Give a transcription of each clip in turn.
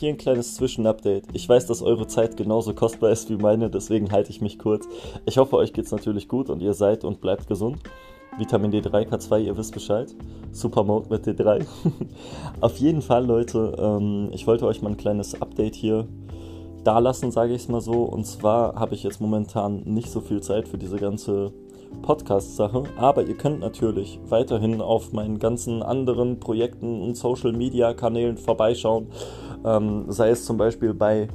hier ein kleines Zwischenupdate. Ich weiß, dass eure Zeit genauso kostbar ist wie meine, deswegen halte ich mich kurz. Ich hoffe, euch geht es natürlich gut und ihr seid und bleibt gesund. Vitamin D3, K2, ihr wisst Bescheid. Supermode mit D3. Auf jeden Fall, Leute, ähm, ich wollte euch mal ein kleines Update hier da lassen, sage ich es mal so. Und zwar habe ich jetzt momentan nicht so viel Zeit für diese ganze Podcast-Sache, aber ihr könnt natürlich weiterhin auf meinen ganzen anderen Projekten und Social-Media-Kanälen vorbeischauen, ähm, sei es zum Beispiel bei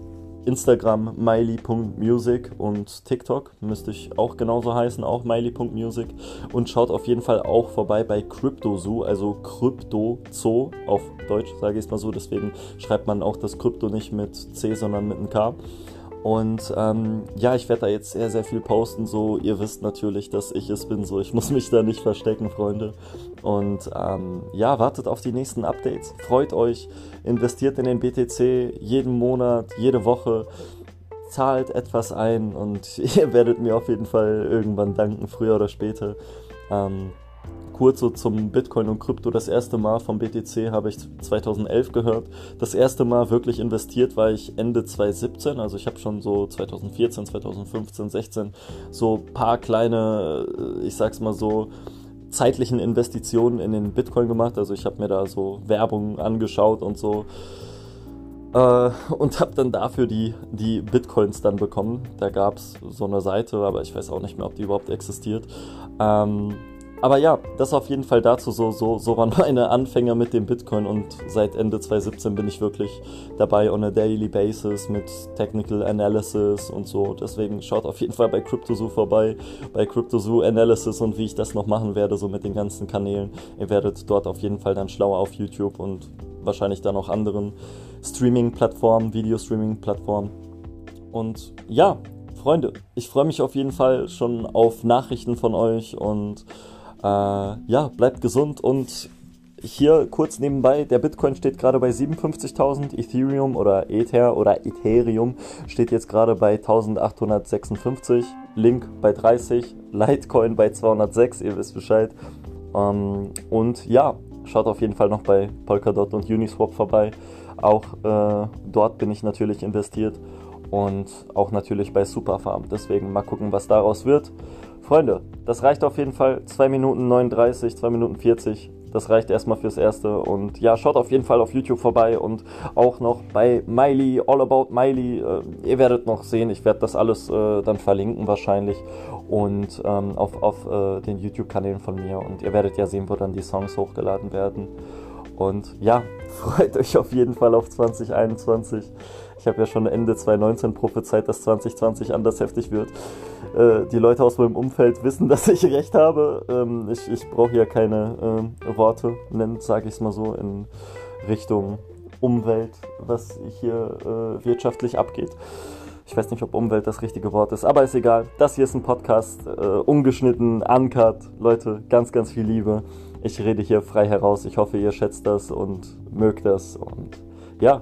Instagram miley.music und TikTok müsste ich auch genauso heißen, auch miley.music und schaut auf jeden Fall auch vorbei bei CryptoZoo, also CryptoZoo auf Deutsch sage ich es mal so, deswegen schreibt man auch das Krypto nicht mit C, sondern mit einem K. Und ähm, ja, ich werde da jetzt sehr, sehr viel posten. So, ihr wisst natürlich, dass ich es bin. So, ich muss mich da nicht verstecken, Freunde. Und ähm, ja, wartet auf die nächsten Updates. Freut euch, investiert in den BTC jeden Monat, jede Woche. Zahlt etwas ein und ihr werdet mir auf jeden Fall irgendwann danken, früher oder später. Ähm, kurz so zum Bitcoin und Krypto. Das erste Mal vom BTC habe ich 2011 gehört. Das erste Mal wirklich investiert war ich Ende 2017. Also ich habe schon so 2014, 2015, 16 so paar kleine, äh, ich sag's mal so, zeitlichen Investitionen in den Bitcoin gemacht. Also ich habe mir da so Werbung angeschaut und so äh, und habe dann dafür die, die Bitcoins dann bekommen. Da gab es so eine Seite, aber ich weiß auch nicht mehr, ob die überhaupt existiert. Ähm, aber ja, das auf jeden Fall dazu. So, so, so waren meine Anfänger mit dem Bitcoin und seit Ende 2017 bin ich wirklich dabei on a daily basis mit Technical Analysis und so. Deswegen schaut auf jeden Fall bei CryptoZoo vorbei, bei CryptoZoo Analysis und wie ich das noch machen werde, so mit den ganzen Kanälen. Ihr werdet dort auf jeden Fall dann schlauer auf YouTube und wahrscheinlich dann auch anderen Streaming-Plattformen, Video-Streaming-Plattformen. Und ja, Freunde, ich freue mich auf jeden Fall schon auf Nachrichten von euch und äh, ja, bleibt gesund und hier kurz nebenbei, der Bitcoin steht gerade bei 57.000, Ethereum oder Ether oder Ethereum steht jetzt gerade bei 1856, Link bei 30, Litecoin bei 206, ihr wisst Bescheid. Ähm, und ja, schaut auf jeden Fall noch bei Polkadot und Uniswap vorbei. Auch äh, dort bin ich natürlich investiert und auch natürlich bei Superfarm. Deswegen mal gucken, was daraus wird. Freunde, das reicht auf jeden Fall. 2 Minuten 39, 2 Minuten 40. Das reicht erstmal fürs Erste. Und ja, schaut auf jeden Fall auf YouTube vorbei und auch noch bei Miley, All About Miley. Äh, ihr werdet noch sehen, ich werde das alles äh, dann verlinken wahrscheinlich und ähm, auf, auf äh, den YouTube-Kanälen von mir. Und ihr werdet ja sehen, wo dann die Songs hochgeladen werden. Und ja, freut euch auf jeden Fall auf 2021. Ich habe ja schon Ende 2019 prophezeit, dass 2020 anders heftig wird. Äh, die Leute aus meinem Umfeld wissen, dass ich recht habe. Ähm, ich ich brauche hier keine äh, Worte nennen, sage ich es mal so, in Richtung Umwelt, was hier äh, wirtschaftlich abgeht. Ich weiß nicht, ob Umwelt das richtige Wort ist, aber ist egal. Das hier ist ein Podcast, äh, ungeschnitten, uncut. Leute, ganz, ganz viel Liebe. Ich rede hier frei heraus. Ich hoffe, ihr schätzt das und mögt das. Und ja.